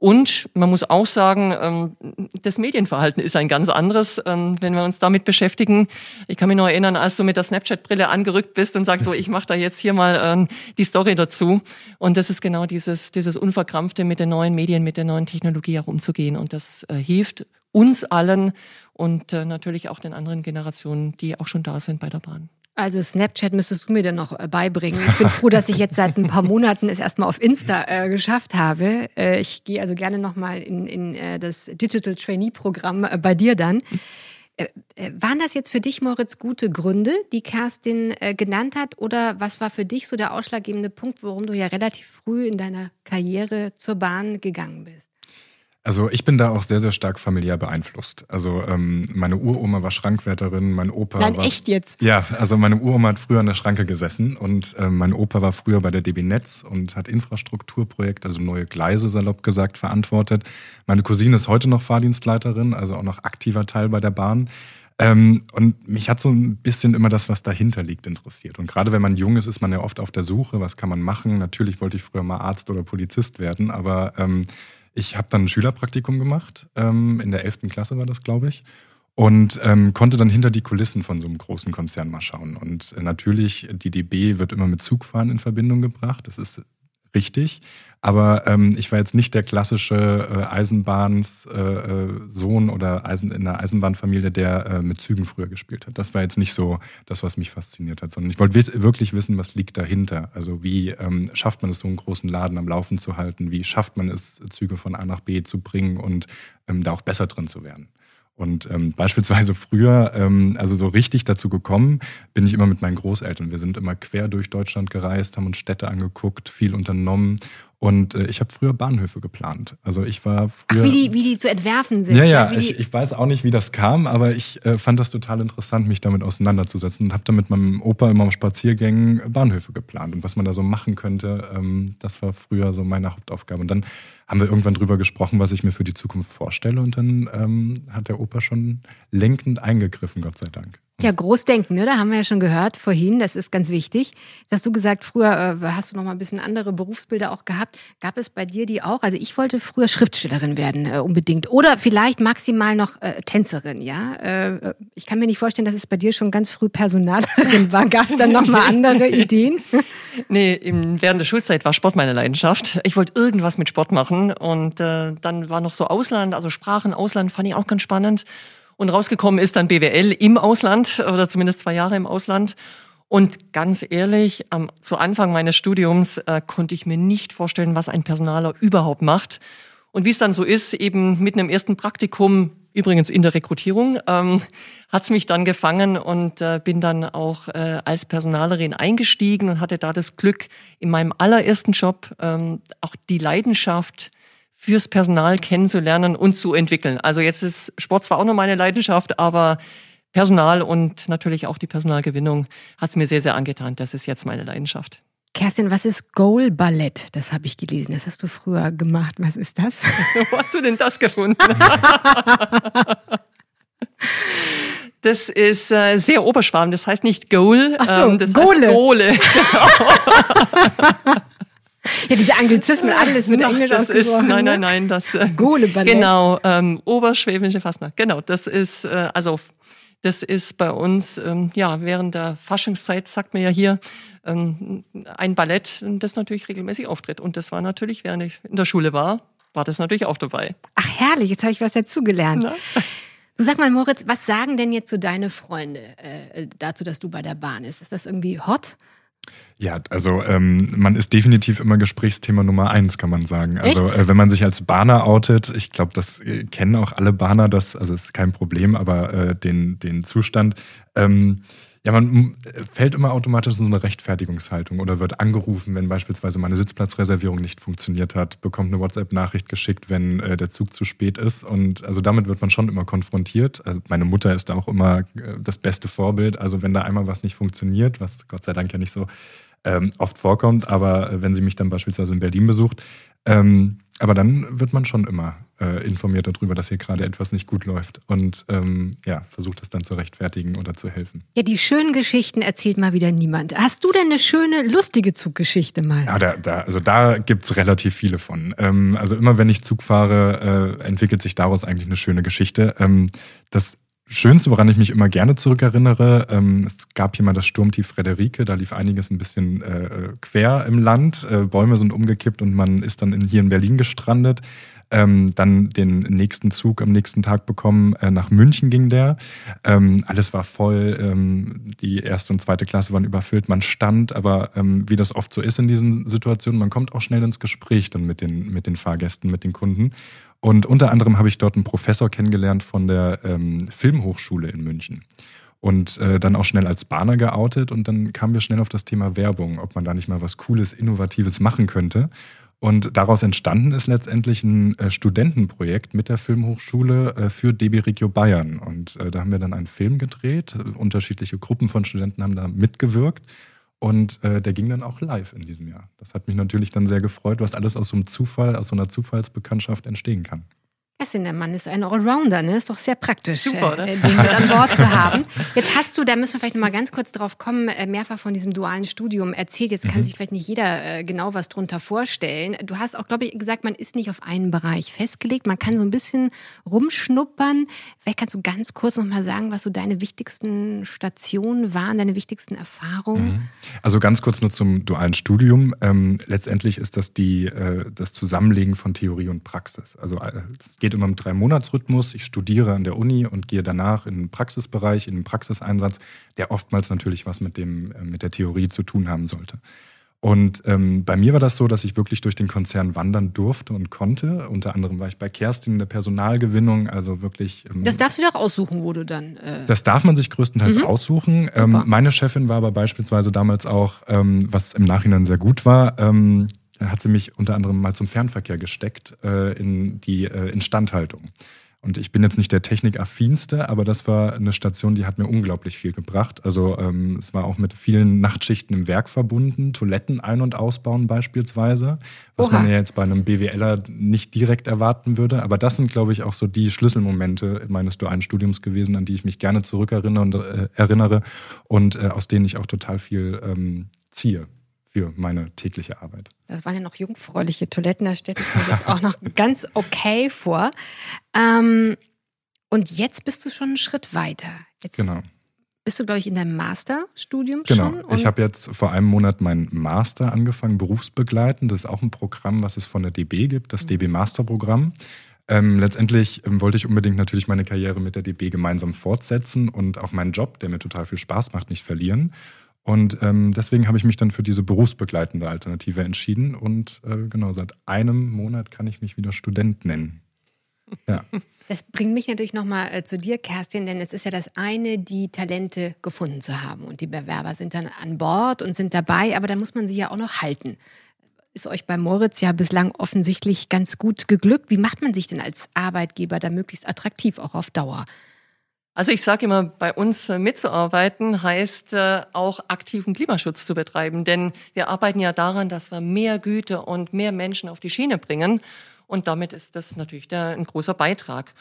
B: Und man muss auch sagen, ähm, das Medienverhalten ist ein ganz anderes, ähm, wenn wir uns damit beschäftigen. Ich kann mich noch erinnern, als du mit der Snapchat-Brille angerückt bist und sagst so, ich mache da jetzt hier mal ähm, die Story dazu. Und das ist genau dieses, dieses Unverkrampfte mit den neuen Medien, mit der neuen Technologie auch umzugehen. Und das äh, hilft uns allen und äh, natürlich auch den anderen Generationen, die auch schon da sind bei der Bahn.
A: Also Snapchat müsstest du mir dann noch äh, beibringen. Ich bin froh, dass ich jetzt seit ein paar Monaten es erstmal auf Insta äh, geschafft habe. Äh, ich gehe also gerne nochmal in, in äh, das Digital Trainee-Programm äh, bei dir dann. Äh, waren das jetzt für dich, Moritz, gute Gründe, die Kerstin genannt hat? Oder was war für dich so der ausschlaggebende Punkt, warum du ja relativ früh in deiner Karriere zur Bahn gegangen bist?
C: Also ich bin da auch sehr, sehr stark familiär beeinflusst. Also ähm, meine Uroma war Schrankwärterin, mein Opa
A: Nein,
C: war...
A: echt jetzt?
C: Ja, also meine Uroma hat früher an der Schranke gesessen und äh, mein Opa war früher bei der DB Netz und hat Infrastrukturprojekte, also neue Gleise, salopp gesagt, verantwortet. Meine Cousine ist heute noch Fahrdienstleiterin, also auch noch aktiver Teil bei der Bahn. Ähm, und mich hat so ein bisschen immer das, was dahinter liegt, interessiert. Und gerade wenn man jung ist, ist man ja oft auf der Suche, was kann man machen. Natürlich wollte ich früher mal Arzt oder Polizist werden, aber... Ähm, ich habe dann ein Schülerpraktikum gemacht. Ähm, in der 11. Klasse war das, glaube ich. Und ähm, konnte dann hinter die Kulissen von so einem großen Konzern mal schauen. Und äh, natürlich, die DB wird immer mit Zugfahren in Verbindung gebracht. Das ist richtig. Aber ähm, ich war jetzt nicht der klassische äh, Eisenbahnssohn äh, äh oder Eisen, in einer Eisenbahnfamilie, der äh, mit Zügen früher gespielt hat. Das war jetzt nicht so das, was mich fasziniert hat, sondern ich wollte wirklich wissen, was liegt dahinter. Also wie ähm, schafft man es, so einen großen Laden am Laufen zu halten? Wie schafft man es, Züge von A nach B zu bringen und ähm, da auch besser drin zu werden? Und ähm, beispielsweise früher, ähm, also so richtig dazu gekommen, bin ich immer mit meinen Großeltern. Wir sind immer quer durch Deutschland gereist, haben uns Städte angeguckt, viel unternommen. Und äh, ich habe früher Bahnhöfe geplant. Also ich war früher.
A: Ach, wie die, wie die zu entwerfen sind.
C: Ja, ja, ich, ich, weiß auch nicht, wie das kam, aber ich äh, fand das total interessant, mich damit auseinanderzusetzen und habe dann mit meinem Opa immer auf Spaziergängen Bahnhöfe geplant und was man da so machen könnte. Ähm, das war früher so meine Hauptaufgabe. Und dann haben wir irgendwann drüber gesprochen, was ich mir für die Zukunft vorstelle. Und dann ähm, hat der Opa schon lenkend eingegriffen, Gott sei Dank.
A: Ja, Großdenken, ne? da haben wir ja schon gehört vorhin, das ist ganz wichtig. Jetzt hast du gesagt, früher äh, hast du noch mal ein bisschen andere Berufsbilder auch gehabt. Gab es bei dir die auch? Also ich wollte früher Schriftstellerin werden, äh, unbedingt. Oder vielleicht maximal noch äh, Tänzerin, ja? Äh, ich kann mir nicht vorstellen, dass es bei dir schon ganz früh Personalerin war. Gab es dann noch mal andere Ideen?
B: nee, im, während der Schulzeit war Sport meine Leidenschaft. Ich wollte irgendwas mit Sport machen und äh, dann war noch so Ausland, also Sprachen, Ausland fand ich auch ganz spannend. Und rausgekommen ist dann BWL im Ausland oder zumindest zwei Jahre im Ausland. Und ganz ehrlich, ähm, zu Anfang meines Studiums äh, konnte ich mir nicht vorstellen, was ein Personaler überhaupt macht. Und wie es dann so ist, eben mit einem ersten Praktikum, übrigens in der Rekrutierung, ähm, hat mich dann gefangen und äh, bin dann auch äh, als Personalerin eingestiegen und hatte da das Glück, in meinem allerersten Job ähm, auch die Leidenschaft fürs Personal kennenzulernen und zu entwickeln. Also jetzt ist Sport zwar auch noch meine Leidenschaft, aber Personal und natürlich auch die Personalgewinnung hat es mir sehr, sehr angetan. Das ist jetzt meine Leidenschaft.
A: Kerstin, was ist Goal Ballett? Das habe ich gelesen. Das hast du früher gemacht. Was ist das?
B: Wo hast du denn das gefunden? Das ist äh, sehr oberschwarm. Das heißt nicht Goal,
A: Ach so,
B: ähm, das
A: Gole.
B: heißt Gole.
A: Ja, diese Anglizismen, alles mit
B: Na,
A: Englisch
B: das ist. Nein,
A: ne?
B: nein, nein, das äh,
A: Gole-Ballett.
B: Genau, ähm, Oberschwäbische Fastnacht. Genau, das ist äh, also das ist bei uns ähm, ja während der Faschingszeit sagt man ja hier ähm, ein Ballett, das natürlich regelmäßig auftritt und das war natürlich während ich in der Schule war, war das natürlich auch dabei.
A: Ach herrlich, jetzt habe ich was dazugelernt.
B: Na?
A: Du sag mal, Moritz, was sagen denn jetzt so deine Freunde äh, dazu, dass du bei der Bahn bist? Ist das irgendwie hot?
C: Ja, also ähm, man ist definitiv immer Gesprächsthema Nummer eins, kann man sagen. Also äh, wenn man sich als Bahner outet, ich glaube, das äh, kennen auch alle Bahner, das also ist kein Problem, aber äh, den den Zustand. Ähm, ja, man fällt immer automatisch in so eine Rechtfertigungshaltung oder wird angerufen, wenn beispielsweise meine Sitzplatzreservierung nicht funktioniert hat, bekommt eine WhatsApp-Nachricht geschickt, wenn äh, der Zug zu spät ist. Und also damit wird man schon immer konfrontiert. Also meine Mutter ist da auch immer äh, das beste Vorbild. Also wenn da einmal was nicht funktioniert, was Gott sei Dank ja nicht so ähm, oft vorkommt, aber äh, wenn sie mich dann beispielsweise in Berlin besucht, ähm, aber dann wird man schon immer äh, informiert darüber, dass hier gerade etwas nicht gut läuft und ähm, ja, versucht es dann zu rechtfertigen oder zu helfen.
A: Ja, die schönen Geschichten erzählt mal wieder niemand. Hast du denn eine schöne, lustige Zuggeschichte mal?
C: Ja, da, da, also da gibt's relativ viele von. Ähm, also immer wenn ich Zug fahre, äh, entwickelt sich daraus eigentlich eine schöne Geschichte. Ähm, das Schönste, woran ich mich immer gerne zurückerinnere, ähm, es gab hier mal das Sturmtief Frederike, da lief einiges ein bisschen äh, quer im Land, äh, Bäume sind umgekippt und man ist dann in, hier in Berlin gestrandet. Ähm, dann den nächsten Zug am nächsten Tag bekommen, äh, nach München ging der. Ähm, alles war voll, ähm, die erste und zweite Klasse waren überfüllt, man stand, aber ähm, wie das oft so ist in diesen Situationen, man kommt auch schnell ins Gespräch dann mit den, mit den Fahrgästen, mit den Kunden. Und unter anderem habe ich dort einen Professor kennengelernt von der ähm, Filmhochschule in München. Und äh, dann auch schnell als Bahner geoutet und dann kamen wir schnell auf das Thema Werbung, ob man da nicht mal was Cooles, Innovatives machen könnte. Und daraus entstanden ist letztendlich ein äh, Studentenprojekt mit der Filmhochschule äh, für DB Regio Bayern. Und äh, da haben wir dann einen Film gedreht. Unterschiedliche Gruppen von Studenten haben da mitgewirkt. Und äh, der ging dann auch live in diesem Jahr. Das hat mich natürlich dann sehr gefreut, was alles aus so einem Zufall, aus so einer Zufallsbekanntschaft entstehen kann.
A: Kerstin, der Mann ist ein Allrounder, ne? Ist doch sehr praktisch,
B: Super, ne?
A: äh, den mit an Bord zu haben. Jetzt hast du, da müssen wir vielleicht noch mal ganz kurz drauf kommen, äh, mehrfach von diesem dualen Studium erzählt. Jetzt kann sich vielleicht nicht jeder äh, genau was drunter vorstellen. Du hast auch, glaube ich, gesagt, man ist nicht auf einen Bereich festgelegt. Man kann so ein bisschen rumschnuppern. Vielleicht kannst du ganz kurz noch mal sagen, was so deine wichtigsten Stationen waren, deine wichtigsten Erfahrungen.
C: Also ganz kurz nur zum dualen Studium. Ähm, letztendlich ist das die, äh, das Zusammenlegen von Theorie und Praxis. Also äh, es geht immer im Drei-Monats-Rhythmus. Ich studiere an der Uni und gehe danach in den Praxisbereich, in den Praxiseinsatz, der oftmals natürlich was mit, dem, äh, mit der Theorie zu tun haben sollte. Und ähm, bei mir war das so, dass ich wirklich durch den Konzern wandern durfte und konnte. Unter anderem war ich bei Kerstin in der Personalgewinnung, also wirklich.
A: Ähm, das darfst du doch aussuchen, wo du dann.
C: Äh das darf man sich größtenteils mhm. aussuchen. Ähm, meine Chefin war aber beispielsweise damals auch, ähm, was im Nachhinein sehr gut war, ähm, hat sie mich unter anderem mal zum Fernverkehr gesteckt äh, in die äh, Instandhaltung. Und ich bin jetzt nicht der Technikaffinste, aber das war eine Station, die hat mir unglaublich viel gebracht. Also ähm, es war auch mit vielen Nachtschichten im Werk verbunden, Toiletten ein- und ausbauen beispielsweise, was Oha. man ja jetzt bei einem BWLer nicht direkt erwarten würde. Aber das sind, glaube ich, auch so die Schlüsselmomente meines dualen Studiums gewesen, an die ich mich gerne zurückerinnere und, äh, erinnere und äh, aus denen ich auch total viel ähm, ziehe für meine tägliche Arbeit.
A: Das waren ja noch jungfräuliche Toiletten, da stelle ich mir jetzt auch noch ganz okay vor. Ähm, und jetzt bist du schon einen Schritt weiter. Jetzt
C: genau.
A: Bist du, glaube ich, in deinem Masterstudium
C: genau. schon? Genau. Ich habe jetzt vor einem Monat meinen Master angefangen, berufsbegleitend. Das ist auch ein Programm, was es von der DB gibt, das mhm. DB Masterprogramm. Ähm, letztendlich ähm, wollte ich unbedingt natürlich meine Karriere mit der DB gemeinsam fortsetzen und auch meinen Job, der mir total viel Spaß macht, nicht verlieren. Und ähm, deswegen habe ich mich dann für diese berufsbegleitende Alternative entschieden. Und äh, genau, seit einem Monat kann ich mich wieder Student nennen.
A: Ja. Das bringt mich natürlich nochmal äh, zu dir, Kerstin, denn es ist ja das eine, die Talente gefunden zu haben. Und die Bewerber sind dann an Bord und sind dabei, aber da muss man sie ja auch noch halten. Ist euch bei Moritz ja bislang offensichtlich ganz gut geglückt. Wie macht man sich denn als Arbeitgeber da möglichst attraktiv, auch auf Dauer?
B: Also ich sage immer, bei uns äh, mitzuarbeiten heißt äh, auch aktiven Klimaschutz zu betreiben, denn wir arbeiten ja daran, dass wir mehr Güte und mehr Menschen auf die Schiene bringen und damit ist das natürlich ein großer Beitrag.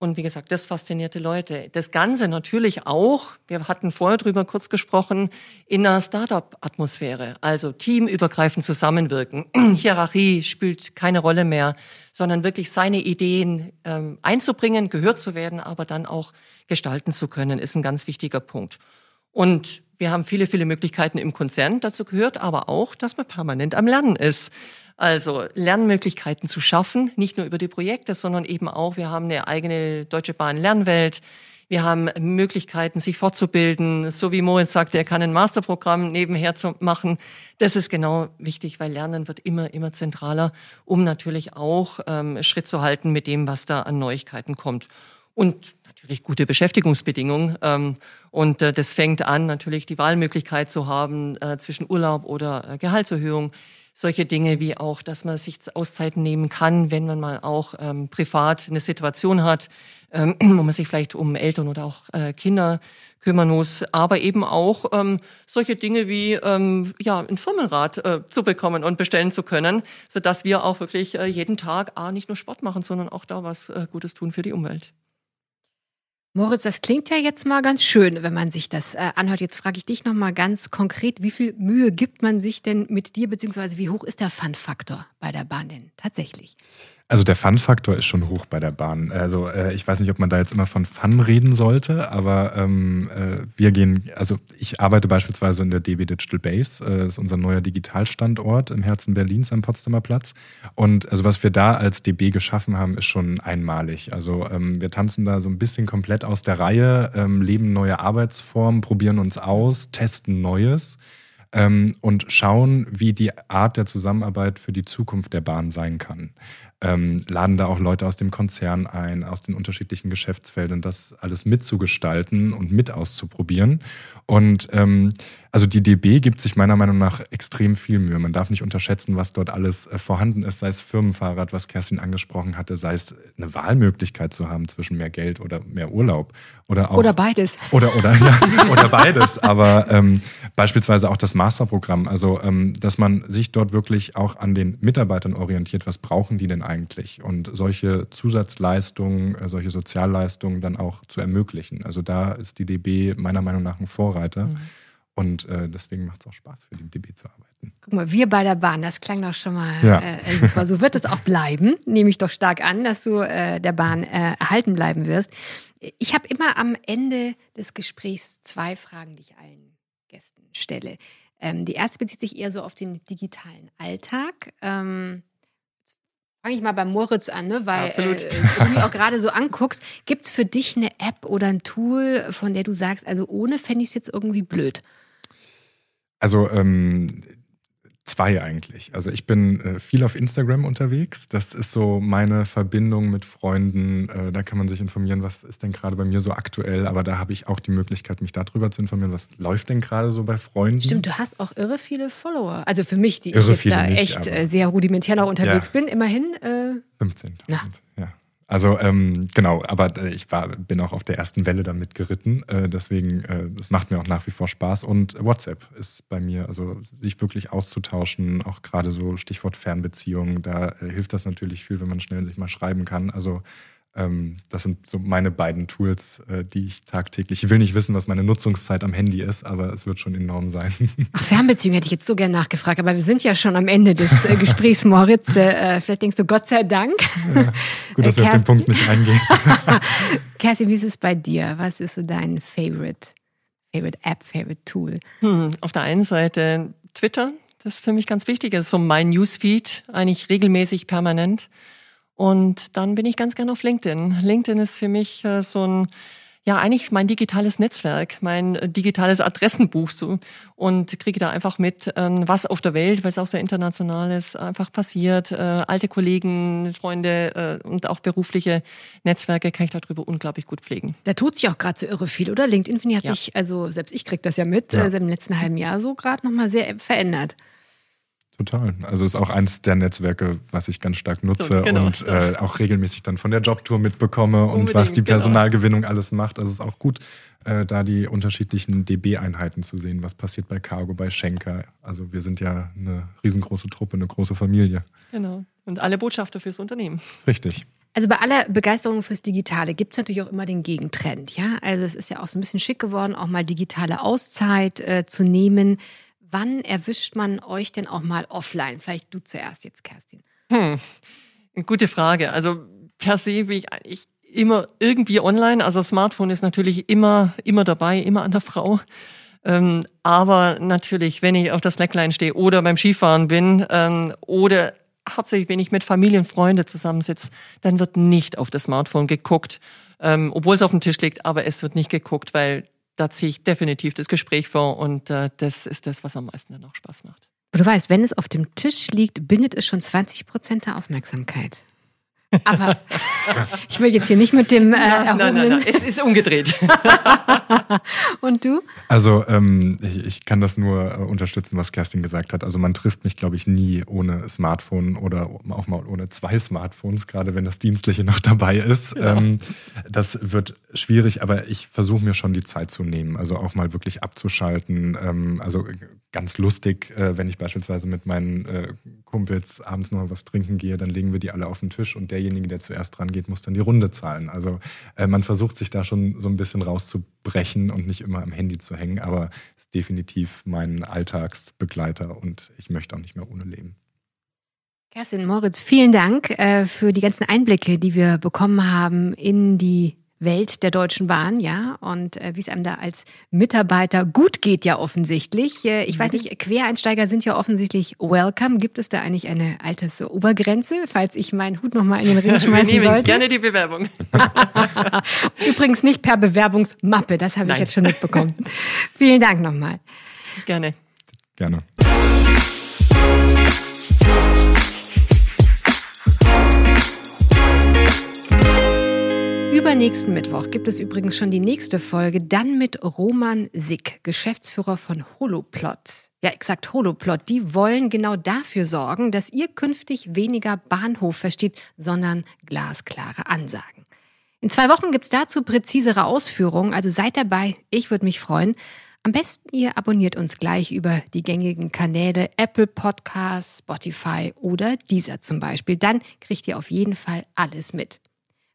B: Und wie gesagt, das faszinierte Leute. Das Ganze natürlich auch, wir hatten vorher drüber kurz gesprochen, in einer Startup-Atmosphäre. Also teamübergreifend zusammenwirken. Hierarchie spielt keine Rolle mehr, sondern wirklich seine Ideen ähm, einzubringen, gehört zu werden, aber dann auch gestalten zu können, ist ein ganz wichtiger Punkt. Und wir haben viele, viele Möglichkeiten im Konzern. Dazu gehört aber auch, dass man permanent am Lernen ist. Also Lernmöglichkeiten zu schaffen, nicht nur über die Projekte, sondern eben auch, wir haben eine eigene Deutsche Bahn Lernwelt. Wir haben Möglichkeiten, sich fortzubilden. So wie Moritz sagte, er kann ein Masterprogramm nebenher zu machen. Das ist genau wichtig, weil Lernen wird immer, immer zentraler, um natürlich auch ähm, Schritt zu halten mit dem, was da an Neuigkeiten kommt. Und natürlich gute Beschäftigungsbedingungen. Ähm, und äh, das fängt an, natürlich die Wahlmöglichkeit zu haben äh, zwischen Urlaub oder äh, Gehaltserhöhung solche Dinge wie auch, dass man sich Auszeiten nehmen kann, wenn man mal auch ähm, privat eine Situation hat, ähm, wo man sich vielleicht um Eltern oder auch äh, Kinder kümmern muss, aber eben auch ähm, solche Dinge wie ähm, ja ein Firmenrad äh, zu bekommen und bestellen zu können, so dass wir auch wirklich äh, jeden Tag a nicht nur Sport machen, sondern auch da was äh, Gutes tun für die Umwelt.
A: Moritz, das klingt ja jetzt mal ganz schön, wenn man sich das äh, anhört. Jetzt frage ich dich noch mal ganz konkret, wie viel Mühe gibt man sich denn mit dir, beziehungsweise wie hoch ist der Fun-Faktor bei der Bahn denn tatsächlich?
C: Also der Fun-Faktor ist schon hoch bei der Bahn. Also äh, ich weiß nicht, ob man da jetzt immer von Fun reden sollte, aber ähm, äh, wir gehen, also ich arbeite beispielsweise in der DB Digital Base, äh, ist unser neuer Digitalstandort im Herzen Berlins am Potsdamer Platz. Und also was wir da als DB geschaffen haben, ist schon einmalig. Also ähm, wir tanzen da so ein bisschen komplett aus der Reihe, ähm, leben neue Arbeitsformen, probieren uns aus, testen Neues ähm, und schauen, wie die Art der Zusammenarbeit für die Zukunft der Bahn sein kann ähm, laden da auch Leute aus dem Konzern ein, aus den unterschiedlichen Geschäftsfeldern, das alles mitzugestalten und mit auszuprobieren. Und ähm, also die DB gibt sich meiner Meinung nach extrem viel Mühe. Man darf nicht unterschätzen, was dort alles äh, vorhanden ist, sei es Firmenfahrrad, was Kerstin angesprochen hatte, sei es eine Wahlmöglichkeit zu haben zwischen mehr Geld oder mehr Urlaub. Oder, auch,
A: oder beides.
C: Oder, oder, ja, oder beides. Aber ähm, beispielsweise auch das Masterprogramm. Also, ähm, dass man sich dort wirklich auch an den Mitarbeitern orientiert. Was brauchen die denn eigentlich? Und solche Zusatzleistungen, äh, solche Sozialleistungen dann auch zu ermöglichen. Also da ist die DB meiner Meinung nach ein Vorreiter. Mhm. Und äh, deswegen macht es auch Spaß, für die DB zu arbeiten.
A: Guck mal, wir bei der Bahn, das klang doch schon mal ja. äh, super. So wird es auch bleiben. Nehme ich doch stark an, dass du äh, der Bahn äh, erhalten bleiben wirst. Ich habe immer am Ende des Gesprächs zwei Fragen, die ich allen Gästen stelle. Ähm, die erste bezieht sich eher so auf den digitalen Alltag. Ähm, Fange ich mal bei Moritz an, ne? weil äh, du mich auch gerade so anguckst. Gibt es für dich eine App oder ein Tool, von der du sagst, also ohne fände ich es jetzt irgendwie blöd?
C: Also ähm, Zwei eigentlich. Also ich bin äh, viel auf Instagram unterwegs. Das ist so meine Verbindung mit Freunden. Äh, da kann man sich informieren, was ist denn gerade bei mir so aktuell. Aber da habe ich auch die Möglichkeit, mich darüber zu informieren, was läuft denn gerade so bei Freunden.
A: Stimmt, du hast auch irre viele Follower. Also für mich, die irre ich jetzt da nicht, echt äh, sehr rudimentär noch unterwegs ja. bin, immerhin.
C: Äh, 15. Ja. Also ähm, genau, aber äh, ich war, bin auch auf der ersten Welle damit geritten. Äh, deswegen, äh, das macht mir auch nach wie vor Spaß. Und WhatsApp ist bei mir, also sich wirklich auszutauschen, auch gerade so Stichwort Fernbeziehungen, da äh, hilft das natürlich viel, wenn man schnell sich mal schreiben kann. Also das sind so meine beiden Tools, äh, die ich tagtäglich. Ich will nicht wissen, was meine Nutzungszeit am Handy ist, aber es wird schon enorm sein.
A: Ach, Fernbeziehung hätte ich jetzt so gern nachgefragt, aber wir sind ja schon am Ende des äh, Gesprächs, Moritz. Äh, vielleicht denkst du, Gott sei Dank. Ja,
C: gut, dass wir auf den Punkt nicht eingehen.
A: Kerstin, wie ist es bei dir? Was ist so dein Favorite, Favorite App, Favorite Tool?
B: Hm, auf der einen Seite Twitter, das ist für mich ganz wichtig. Das ist so mein Newsfeed, eigentlich regelmäßig permanent. Und dann bin ich ganz gerne auf LinkedIn. LinkedIn ist für mich äh, so ein, ja, eigentlich mein digitales Netzwerk, mein äh, digitales Adressenbuch so und kriege da einfach mit, ähm, was auf der Welt, weil es auch sehr international ist, einfach passiert. Äh, alte Kollegen, Freunde und auch berufliche Netzwerke kann ich darüber unglaublich gut pflegen.
A: Da tut sich auch gerade so irre viel, oder? LinkedIn, finde ich, hat ja. sich, also selbst ich kriege das ja mit, ja. im letzten halben Jahr so gerade nochmal sehr verändert.
C: Total. Also ist auch eins der Netzwerke, was ich ganz stark nutze genau, und äh, auch regelmäßig dann von der Jobtour mitbekomme Unbedingt, und was die genau. Personalgewinnung genau. alles macht. Also es ist auch gut, äh, da die unterschiedlichen DB-Einheiten zu sehen, was passiert bei Cargo, bei Schenker. Also wir sind ja eine riesengroße Truppe, eine große Familie.
B: Genau. Und alle Botschafter fürs Unternehmen.
C: Richtig.
A: Also bei aller Begeisterung fürs Digitale gibt es natürlich auch immer den Gegentrend, ja. Also es ist ja auch so ein bisschen schick geworden, auch mal digitale Auszeit äh, zu nehmen. Wann erwischt man euch denn auch mal offline? Vielleicht du zuerst jetzt, Kerstin. Hm,
B: gute Frage. Also per se bin ich eigentlich immer irgendwie online. Also Smartphone ist natürlich immer, immer dabei, immer an der Frau. Ähm, aber natürlich, wenn ich auf der Slackline stehe oder beim Skifahren bin ähm, oder hauptsächlich, wenn ich mit Familie und Freunden zusammensitze, dann wird nicht auf das Smartphone geguckt, ähm, obwohl es auf dem Tisch liegt, aber es wird nicht geguckt, weil da ziehe ich definitiv das Gespräch vor und äh, das ist das, was am meisten dann auch Spaß macht.
A: Du weißt, wenn es auf dem Tisch liegt, bindet es schon 20 Prozent der Aufmerksamkeit. Aber ich will jetzt hier nicht mit dem äh,
B: nein, nein, nein, nein, es ist umgedreht.
A: Und du?
C: Also ähm, ich, ich, kann das nur äh, unterstützen, was Kerstin gesagt hat. Also man trifft mich, glaube ich, nie ohne Smartphone oder auch mal ohne zwei Smartphones, gerade wenn das Dienstliche noch dabei ist. Ja. Ähm, das wird schwierig, aber ich versuche mir schon die Zeit zu nehmen, also auch mal wirklich abzuschalten. Ähm, also ganz lustig, äh, wenn ich beispielsweise mit meinen äh, Kumpels abends noch was trinken gehe, dann legen wir die alle auf den Tisch und derjenige, der zuerst dran geht, muss dann die Runde zahlen. Also äh, man versucht sich da schon so ein bisschen rauszubrechen und nicht immer am Handy zu hängen, aber es ist definitiv mein Alltagsbegleiter und ich möchte auch nicht mehr ohne leben.
A: Kerstin Moritz, vielen Dank äh, für die ganzen Einblicke, die wir bekommen haben in die Welt der Deutschen Bahn, ja, und äh, wie es einem da als Mitarbeiter gut geht, ja offensichtlich. Äh, ich weiß mhm. nicht, Quereinsteiger sind ja offensichtlich welcome. Gibt es da eigentlich eine Altersobergrenze, falls ich meinen Hut nochmal in den Ring schmeißen Wir nehmen sollte?
B: gerne die Bewerbung.
A: Übrigens nicht per Bewerbungsmappe, das habe ich jetzt schon mitbekommen. Vielen Dank nochmal.
B: Gerne.
C: Gerne.
A: Übernächsten Mittwoch gibt es übrigens schon die nächste Folge, dann mit Roman Sick, Geschäftsführer von Holoplot. Ja, exakt Holoplot. Die wollen genau dafür sorgen, dass ihr künftig weniger Bahnhof versteht, sondern glasklare Ansagen. In zwei Wochen gibt es dazu präzisere Ausführungen, also seid dabei. Ich würde mich freuen. Am besten ihr abonniert uns gleich über die gängigen Kanäle Apple Podcasts, Spotify oder dieser zum Beispiel. Dann kriegt ihr auf jeden Fall alles mit.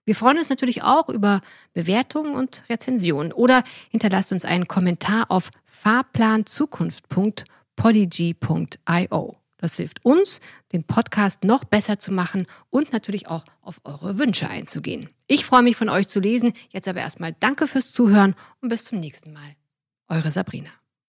A: Wir freuen uns natürlich auch über Bewertungen und Rezensionen oder hinterlasst uns einen Kommentar auf fahrplanzukunft.podigy.io. Das hilft uns, den Podcast noch besser zu machen und natürlich auch auf eure Wünsche einzugehen. Ich freue mich von euch zu lesen. Jetzt aber erstmal danke fürs Zuhören und bis zum nächsten Mal. Eure Sabrina.